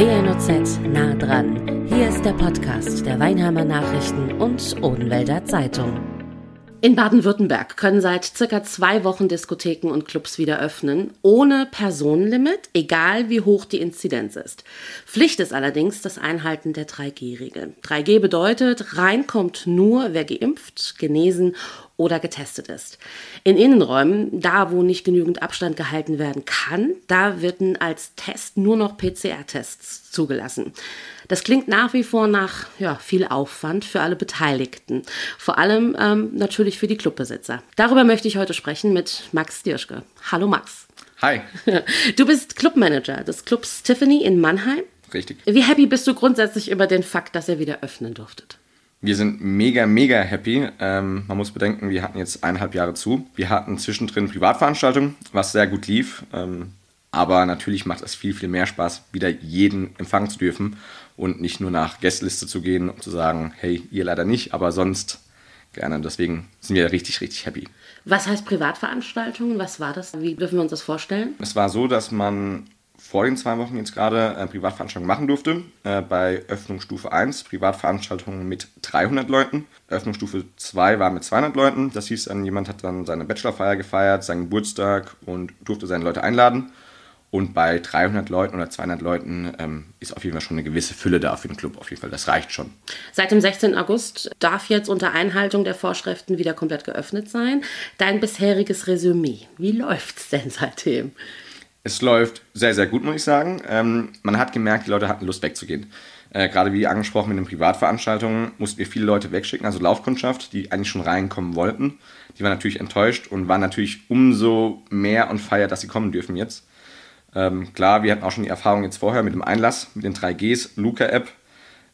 WNOZ nah dran. Hier ist der Podcast der Weinheimer Nachrichten und Odenwälder Zeitung. In Baden-Württemberg können seit circa zwei Wochen Diskotheken und Clubs wieder öffnen, ohne Personenlimit, egal wie hoch die Inzidenz ist. Pflicht ist allerdings das Einhalten der 3G-Regel. 3G bedeutet, reinkommt nur, wer geimpft, genesen oder getestet ist. In Innenräumen, da wo nicht genügend Abstand gehalten werden kann, da werden als Test nur noch PCR-Tests zugelassen. Das klingt nach wie vor nach ja, viel Aufwand für alle Beteiligten, vor allem ähm, natürlich für die Clubbesitzer. Darüber möchte ich heute sprechen mit Max Dirschke. Hallo Max. Hi. Du bist Clubmanager des Clubs Tiffany in Mannheim. Richtig. Wie happy bist du grundsätzlich über den Fakt, dass ihr wieder öffnen durftet? Wir sind mega, mega happy. Ähm, man muss bedenken, wir hatten jetzt eineinhalb Jahre zu. Wir hatten zwischendrin Privatveranstaltungen, was sehr gut lief. Ähm, aber natürlich macht es viel, viel mehr Spaß, wieder jeden empfangen zu dürfen und nicht nur nach Gästeliste zu gehen und zu sagen, hey, ihr leider nicht, aber sonst gerne. Deswegen sind wir richtig, richtig happy. Was heißt Privatveranstaltungen? Was war das? Wie dürfen wir uns das vorstellen? Es war so, dass man vor den zwei Wochen jetzt gerade äh, Privatveranstaltungen machen durfte. Äh, bei Öffnungsstufe 1 Privatveranstaltungen mit 300 Leuten. Öffnungsstufe 2 war mit 200 Leuten. Das hieß dann, jemand hat dann seine Bachelorfeier gefeiert, seinen Geburtstag und durfte seine Leute einladen. Und bei 300 Leuten oder 200 Leuten ähm, ist auf jeden Fall schon eine gewisse Fülle da für den Club. Auf jeden Fall, das reicht schon. Seit dem 16. August darf jetzt unter Einhaltung der Vorschriften wieder komplett geöffnet sein. Dein bisheriges Resümee, wie läuft es denn seitdem? Es läuft sehr, sehr gut, muss ich sagen. Ähm, man hat gemerkt, die Leute hatten Lust wegzugehen. Äh, gerade wie angesprochen mit den Privatveranstaltungen mussten wir viele Leute wegschicken, also Laufkundschaft, die eigentlich schon reinkommen wollten. Die waren natürlich enttäuscht und waren natürlich umso mehr on fire, dass sie kommen dürfen jetzt. Ähm, klar, wir hatten auch schon die Erfahrung jetzt vorher mit dem Einlass, mit den 3Gs, Luca-App.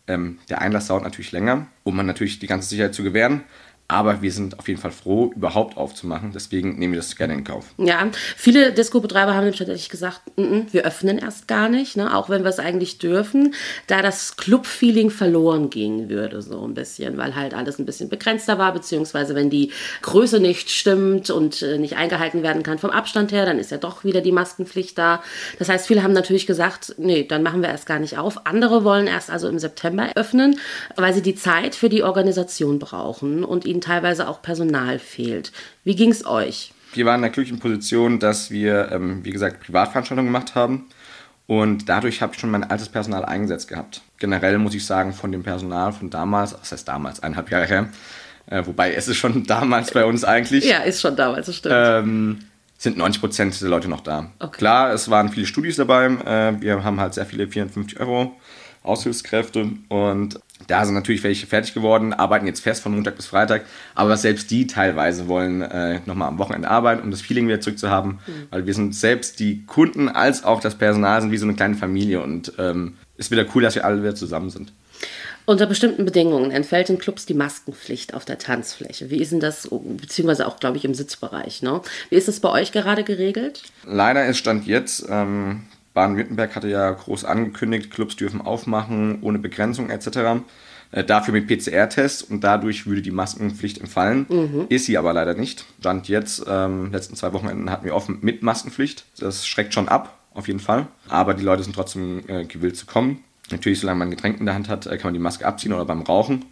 Ähm, der Einlass dauert natürlich länger, um man natürlich die ganze Sicherheit zu gewähren. Aber wir sind auf jeden Fall froh, überhaupt aufzumachen. Deswegen nehmen wir das gerne in Kauf. Ja, viele Disco-Betreiber haben tatsächlich gesagt, n -n, wir öffnen erst gar nicht, ne? auch wenn wir es eigentlich dürfen, da das Club-Feeling verloren gehen würde, so ein bisschen, weil halt alles ein bisschen begrenzter war, beziehungsweise wenn die Größe nicht stimmt und äh, nicht eingehalten werden kann vom Abstand her, dann ist ja doch wieder die Maskenpflicht da. Das heißt, viele haben natürlich gesagt, nee, dann machen wir erst gar nicht auf. Andere wollen erst also im September öffnen, weil sie die Zeit für die Organisation brauchen und ihnen ihnen teilweise auch Personal fehlt. Wie ging es euch? Wir waren in der glücklichen Position, dass wir, ähm, wie gesagt, Privatveranstaltungen gemacht haben. Und dadurch habe ich schon mein altes Personal eingesetzt gehabt. Generell muss ich sagen, von dem Personal von damals, das heißt damals, eineinhalb Jahre her, äh, wobei es ist schon damals bei uns eigentlich. Ja, ist schon damals, das stimmt. Ähm, sind 90 Prozent der Leute noch da. Okay. Klar, es waren viele Studis dabei. Äh, wir haben halt sehr viele 450 Euro Aushilfskräfte und da sind natürlich welche fertig geworden, arbeiten jetzt fest von Montag bis Freitag, aber selbst die teilweise wollen äh, nochmal am Wochenende arbeiten, um das Feeling wieder zurückzuhaben, mhm. weil wir sind selbst die Kunden als auch das Personal sind wie so eine kleine Familie und ähm, ist wieder cool, dass wir alle wieder zusammen sind. Unter bestimmten Bedingungen entfällt in Clubs die Maskenpflicht auf der Tanzfläche. Wie ist denn das, beziehungsweise auch, glaube ich, im Sitzbereich? Ne? Wie ist das bei euch gerade geregelt? Leider ist Stand jetzt, ähm, Baden-Württemberg hatte ja groß angekündigt, Clubs dürfen aufmachen ohne Begrenzung etc. Äh, dafür mit PCR-Tests und dadurch würde die Maskenpflicht entfallen. Mhm. Ist sie aber leider nicht. Stand jetzt, ähm, letzten zwei Wochenenden hatten wir offen mit Maskenpflicht. Das schreckt schon ab, auf jeden Fall. Aber die Leute sind trotzdem äh, gewillt zu kommen. Natürlich, solange man ein Getränk in der Hand hat, äh, kann man die Maske abziehen oder beim Rauchen.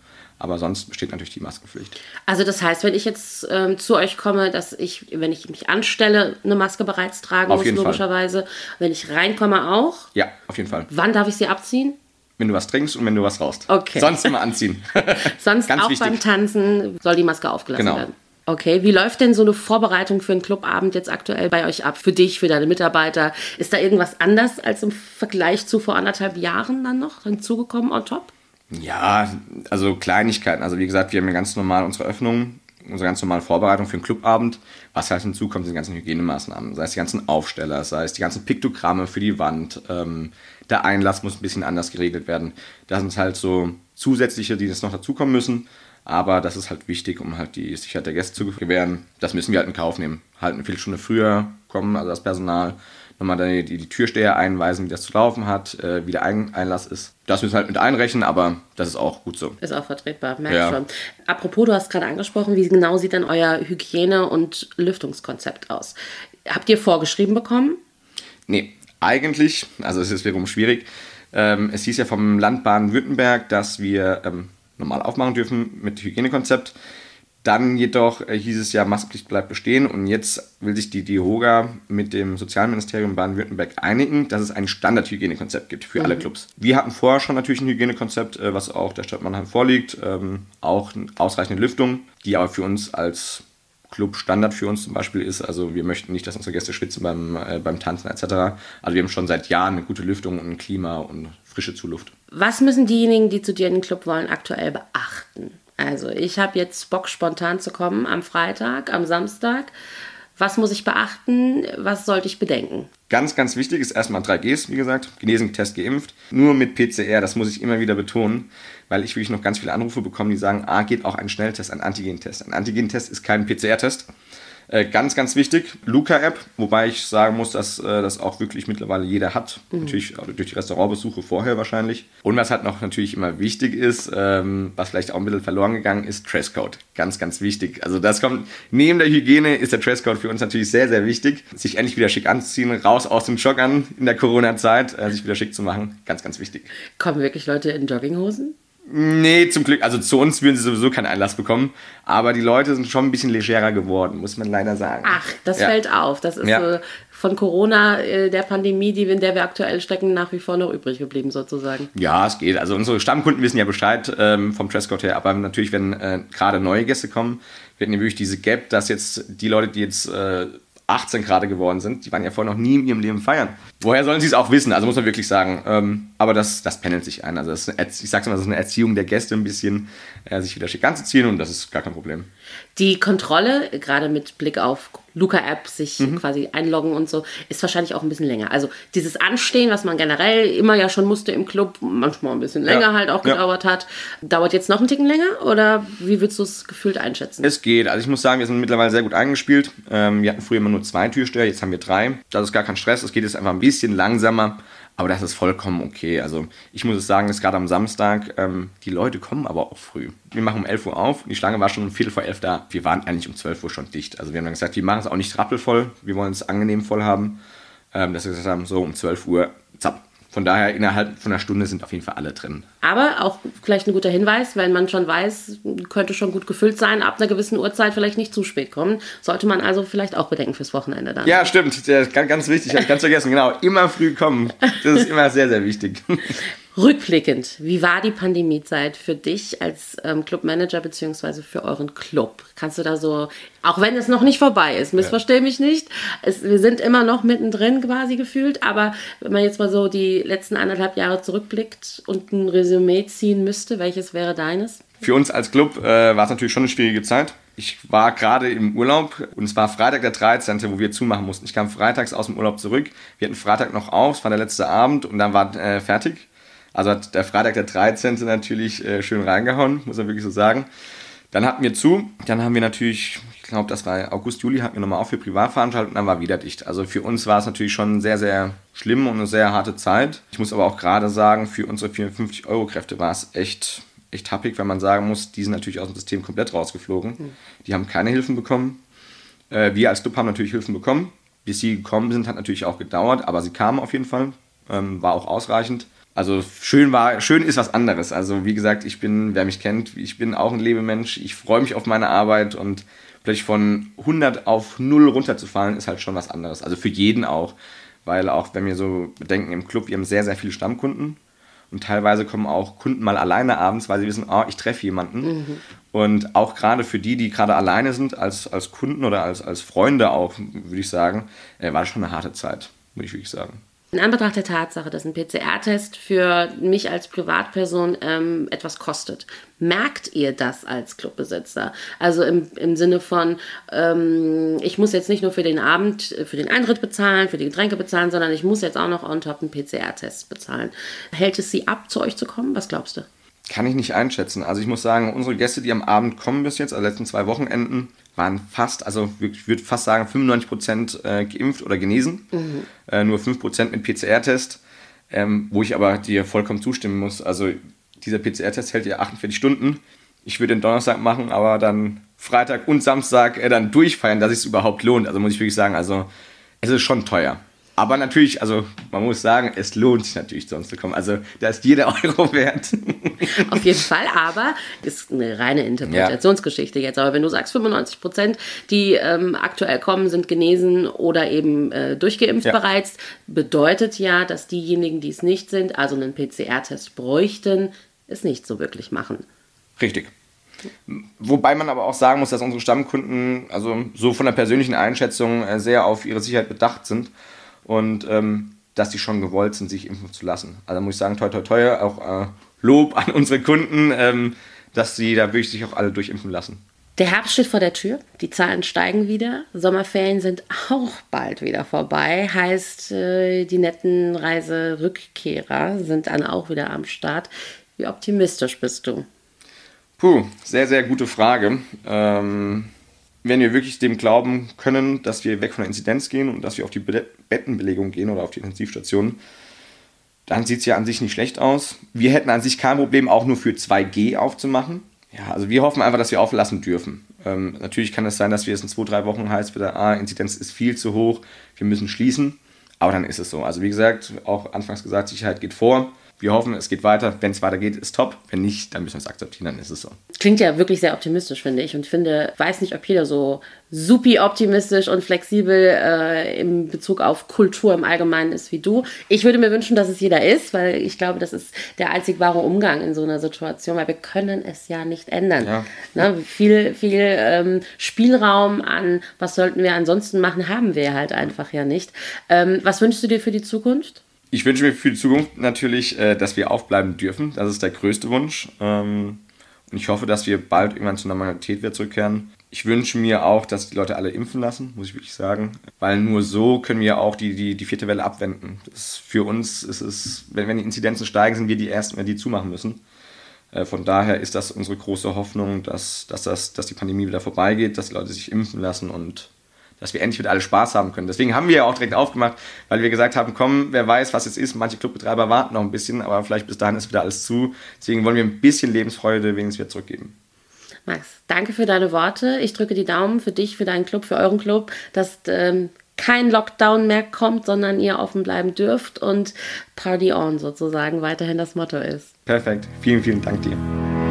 Aber sonst besteht natürlich die Maskenpflicht. Also das heißt, wenn ich jetzt ähm, zu euch komme, dass ich, wenn ich mich anstelle, eine Maske bereits tragen auf muss, logischerweise. Fall. Wenn ich reinkomme auch? Ja, auf jeden Fall. Wann darf ich sie abziehen? Wenn du was trinkst und wenn du was rauchst. Okay. Sonst immer anziehen. Sonst Ganz auch wichtig. beim Tanzen soll die Maske aufgelassen genau. werden. Okay, wie läuft denn so eine Vorbereitung für einen Clubabend jetzt aktuell bei euch ab? Für dich, für deine Mitarbeiter? Ist da irgendwas anders als im Vergleich zu vor anderthalb Jahren dann noch hinzugekommen on top? Ja, also Kleinigkeiten. Also wie gesagt, wir haben ja ganz normal unsere Öffnung, unsere ganz normale Vorbereitung für den Clubabend. Was halt hinzukommt, sind die ganzen Hygienemaßnahmen. Sei es die ganzen Aufsteller, sei es die ganzen Piktogramme für die Wand. Ähm, der Einlass muss ein bisschen anders geregelt werden. Das sind halt so zusätzliche, die jetzt noch dazukommen müssen. Aber das ist halt wichtig, um halt die Sicherheit der Gäste zu gewähren. Das müssen wir halt in Kauf nehmen. Halt eine Viertelstunde früher kommen, also das Personal nochmal die, die, die Türsteher einweisen, wie das zu laufen hat, äh, wie der Ein Einlass ist. Das müssen wir halt mit einrechnen, aber das ist auch gut so. Ist auch vertretbar, merke ja. schon. Apropos, du hast gerade angesprochen, wie genau sieht denn euer Hygiene- und Lüftungskonzept aus? Habt ihr vorgeschrieben bekommen? Nee, eigentlich, also es ist wiederum schwierig. Ähm, es hieß ja vom Land Baden-Württemberg, dass wir ähm, normal aufmachen dürfen mit Hygienekonzept. Dann jedoch äh, hieß es ja, Maskenpflicht bleibt bestehen und jetzt will sich die DIHOGA mit dem Sozialministerium Baden-Württemberg einigen, dass es ein Standardhygienekonzept gibt für mhm. alle Clubs. Wir hatten vorher schon natürlich ein Hygienekonzept, äh, was auch der Stadt Mannheim vorliegt, ähm, auch ausreichende Lüftung, die aber für uns als Club Standard für uns zum Beispiel ist. Also wir möchten nicht, dass unsere Gäste schwitzen beim, äh, beim Tanzen etc. Also wir haben schon seit Jahren eine gute Lüftung und ein Klima und frische Zuluft. Was müssen diejenigen, die zu dir in den Club wollen, aktuell beachten? Also ich habe jetzt Bock, spontan zu kommen am Freitag, am Samstag. Was muss ich beachten? Was sollte ich bedenken? Ganz, ganz wichtig ist erstmal 3Gs, wie gesagt. Genesen, Test, geimpft. Nur mit PCR, das muss ich immer wieder betonen, weil ich wirklich noch ganz viele Anrufe bekomme, die sagen, ah, geht auch ein Schnelltest, ein Antigentest. Ein Antigentest ist kein PCR-Test. Äh, ganz, ganz wichtig, Luca-App, wobei ich sagen muss, dass äh, das auch wirklich mittlerweile jeder hat. Mhm. Natürlich durch die Restaurantbesuche vorher wahrscheinlich. Und was halt noch natürlich immer wichtig ist, ähm, was vielleicht auch ein bisschen verloren gegangen ist, Dresscode. Ganz, ganz wichtig. Also das kommt, neben der Hygiene ist der Dresscode für uns natürlich sehr, sehr wichtig. Sich endlich wieder schick anzuziehen, raus aus dem Joggern in der Corona-Zeit, äh, sich wieder schick zu machen. Ganz, ganz wichtig. Kommen wirklich Leute in Jogginghosen? Nee, zum Glück. Also zu uns würden sie sowieso keinen Einlass bekommen. Aber die Leute sind schon ein bisschen legerer geworden, muss man leider sagen. Ach, das ja. fällt auf. Das ist ja. so von Corona, äh, der Pandemie, die, in der wir aktuell stecken, nach wie vor noch übrig geblieben sozusagen. Ja, es geht. Also unsere Stammkunden wissen ja Bescheid ähm, vom Dresscode her. Aber natürlich, wenn äh, gerade neue Gäste kommen, wir hatten ja wirklich diese Gap, dass jetzt die Leute, die jetzt... Äh, 18 gerade geworden sind, die waren ja vorher noch nie in ihrem Leben feiern. Woher sollen sie es auch wissen? Also muss man wirklich sagen. Ähm, aber das, das pendelt sich ein. Also ich sag's mal, das ist eine Erziehung der Gäste ein bisschen, äh, sich wieder schick anzuziehen und das ist gar kein Problem. Die Kontrolle, gerade mit Blick auf Luca-App, sich mhm. quasi einloggen und so, ist wahrscheinlich auch ein bisschen länger. Also dieses Anstehen, was man generell immer ja schon musste im Club, manchmal ein bisschen länger ja. halt auch gedauert ja. hat, dauert jetzt noch ein Ticken länger oder wie würdest du es gefühlt einschätzen? Es geht. Also ich muss sagen, wir sind mittlerweile sehr gut eingespielt. Ähm, wir hatten früher immer nur zwei Türsteher, jetzt haben wir drei. Das ist gar kein Stress. Es geht jetzt einfach ein bisschen langsamer. Aber das ist vollkommen okay. Also ich muss es sagen, dass gerade am Samstag, ähm, die Leute kommen aber auch früh. Wir machen um 11 Uhr auf, die Schlange war schon um Viertel vor elf da. Wir waren eigentlich um 12 Uhr schon dicht. Also wir haben dann gesagt, wir machen es auch nicht rappelvoll, wir wollen es angenehm voll haben. Ähm, dass wir gesagt haben, so um 12 Uhr, zapp, von daher, innerhalb von einer Stunde sind auf jeden Fall alle drin. Aber auch vielleicht ein guter Hinweis, wenn man schon weiß, könnte schon gut gefüllt sein, ab einer gewissen Uhrzeit vielleicht nicht zu spät kommen. Sollte man also vielleicht auch bedenken fürs Wochenende dann. Ja, stimmt. Ja, ganz, ganz wichtig, habe ich ganz vergessen. Genau, immer früh kommen. Das ist immer sehr, sehr wichtig. Rückblickend, wie war die Pandemiezeit für dich als ähm, Clubmanager bzw. für euren Club? Kannst du da so, auch wenn es noch nicht vorbei ist, missversteh mich nicht, es, wir sind immer noch mittendrin quasi gefühlt, aber wenn man jetzt mal so die letzten anderthalb Jahre zurückblickt und ein Resümee ziehen müsste, welches wäre deines? Für uns als Club äh, war es natürlich schon eine schwierige Zeit. Ich war gerade im Urlaub und es war Freitag der 13., wo wir zumachen mussten. Ich kam freitags aus dem Urlaub zurück. Wir hatten Freitag noch auf, es war der letzte Abend und dann war äh, fertig. Also hat der Freitag der 13. natürlich äh, schön reingehauen, muss man wirklich so sagen. Dann hatten wir zu, dann haben wir natürlich, ich glaube, das war August, Juli, hatten wir nochmal auf für Privatveranstaltungen und dann war wieder dicht. Also für uns war es natürlich schon sehr, sehr schlimm und eine sehr harte Zeit. Ich muss aber auch gerade sagen, für unsere 450 Euro Kräfte war es echt, echt happig, wenn man sagen muss, die sind natürlich aus dem System komplett rausgeflogen. Mhm. Die haben keine Hilfen bekommen. Äh, wir als Club haben natürlich Hilfen bekommen. Bis sie gekommen sind, hat natürlich auch gedauert, aber sie kamen auf jeden Fall. Ähm, war auch ausreichend. Also schön war, schön ist was anderes. Also wie gesagt, ich bin, wer mich kennt, ich bin auch ein Lebemensch. Ich freue mich auf meine Arbeit und plötzlich von 100 auf 0 runterzufallen, ist halt schon was anderes. Also für jeden auch. Weil auch, wenn wir so bedenken, im Club, wir haben sehr, sehr viele Stammkunden. Und teilweise kommen auch Kunden mal alleine abends, weil sie wissen, oh, ich treffe jemanden. Mhm. Und auch gerade für die, die gerade alleine sind, als, als Kunden oder als, als Freunde auch, würde ich sagen, äh, war das schon eine harte Zeit, würde ich wirklich sagen. In Anbetracht der Tatsache, dass ein PCR-Test für mich als Privatperson ähm, etwas kostet, merkt ihr das als Clubbesitzer? Also im, im Sinne von, ähm, ich muss jetzt nicht nur für den Abend, äh, für den Eintritt bezahlen, für die Getränke bezahlen, sondern ich muss jetzt auch noch on top einen PCR-Test bezahlen. Hält es sie ab, zu euch zu kommen? Was glaubst du? Kann ich nicht einschätzen. Also ich muss sagen, unsere Gäste, die am Abend kommen bis jetzt, also letzten zwei Wochenenden, waren fast, also ich würde fast sagen 95 Prozent äh, geimpft oder genesen, mhm. äh, nur 5 Prozent mit PCR-Test, ähm, wo ich aber dir vollkommen zustimmen muss. Also dieser PCR-Test hält ja 48 Stunden. Ich würde den Donnerstag machen, aber dann Freitag und Samstag äh, dann durchfeiern, dass es überhaupt lohnt. Also muss ich wirklich sagen, also es ist schon teuer. Aber natürlich, also man muss sagen, es lohnt sich natürlich sonst zu kommen. Also da ist jeder Euro wert. Auf jeden Fall, aber ist eine reine Interpretationsgeschichte ja. jetzt. Aber wenn du sagst, 95 Prozent, die ähm, aktuell kommen, sind genesen oder eben äh, durchgeimpft ja. bereits, bedeutet ja, dass diejenigen, die es nicht sind, also einen PCR-Test bräuchten, es nicht so wirklich machen. Richtig. Wobei man aber auch sagen muss, dass unsere Stammkunden also so von der persönlichen Einschätzung äh, sehr auf ihre Sicherheit bedacht sind und ähm, dass die schon gewollt sind, sich impfen zu lassen. Also muss ich sagen, toi toi toi, auch äh, Lob an unsere Kunden, ähm, dass sie da wirklich sich auch alle durchimpfen lassen. Der Herbst steht vor der Tür, die Zahlen steigen wieder, Sommerferien sind auch bald wieder vorbei, heißt äh, die netten Reiserückkehrer sind dann auch wieder am Start. Wie optimistisch bist du? Puh, sehr, sehr gute Frage. Ähm, wenn wir wirklich dem glauben können, dass wir weg von der Inzidenz gehen und dass wir auf die Bettenbelegung gehen oder auf die Intensivstationen, dann sieht es ja an sich nicht schlecht aus. Wir hätten an sich kein Problem, auch nur für 2G aufzumachen. Ja, also wir hoffen einfach, dass wir auflassen dürfen. Ähm, natürlich kann es sein, dass wir es in zwei, drei Wochen heißt wieder, ah, Inzidenz ist viel zu hoch, wir müssen schließen. Aber dann ist es so. Also wie gesagt, auch anfangs gesagt, Sicherheit geht vor. Wir hoffen, es geht weiter. Wenn es weitergeht, ist top. Wenn nicht, dann müssen wir es akzeptieren, dann ist es so. Klingt ja wirklich sehr optimistisch, finde ich. Und ich finde, weiß nicht, ob jeder so supi optimistisch und flexibel äh, in Bezug auf Kultur im Allgemeinen ist wie du. Ich würde mir wünschen, dass es jeder ist, weil ich glaube, das ist der einzig wahre Umgang in so einer Situation, weil wir können es ja nicht ändern. Ja. Ne, viel viel ähm, Spielraum an, was sollten wir ansonsten machen, haben wir halt einfach ja nicht. Ähm, was wünschst du dir für die Zukunft? Ich wünsche mir für die Zukunft natürlich, äh, dass wir aufbleiben dürfen. Das ist der größte Wunsch. Ähm, und ich hoffe, dass wir bald irgendwann zur Normalität wieder zurückkehren. Ich wünsche mir auch, dass die Leute alle impfen lassen, muss ich wirklich sagen. Weil nur so können wir auch die, die, die vierte Welle abwenden. Für uns ist es, wenn, wenn die Inzidenzen steigen, sind wir die Ersten, die zumachen müssen. Äh, von daher ist das unsere große Hoffnung, dass, dass, das, dass die Pandemie wieder vorbeigeht, dass die Leute sich impfen lassen und dass wir endlich wieder alle Spaß haben können. Deswegen haben wir ja auch direkt aufgemacht, weil wir gesagt haben, komm, wer weiß, was jetzt ist. Manche Clubbetreiber warten noch ein bisschen, aber vielleicht bis dahin ist wieder alles zu. Deswegen wollen wir ein bisschen Lebensfreude wenigstens wieder zurückgeben. Max, danke für deine Worte. Ich drücke die Daumen für dich, für deinen Club, für euren Club, dass ähm, kein Lockdown mehr kommt, sondern ihr offen bleiben dürft und Party on sozusagen weiterhin das Motto ist. Perfekt. Vielen, vielen Dank dir.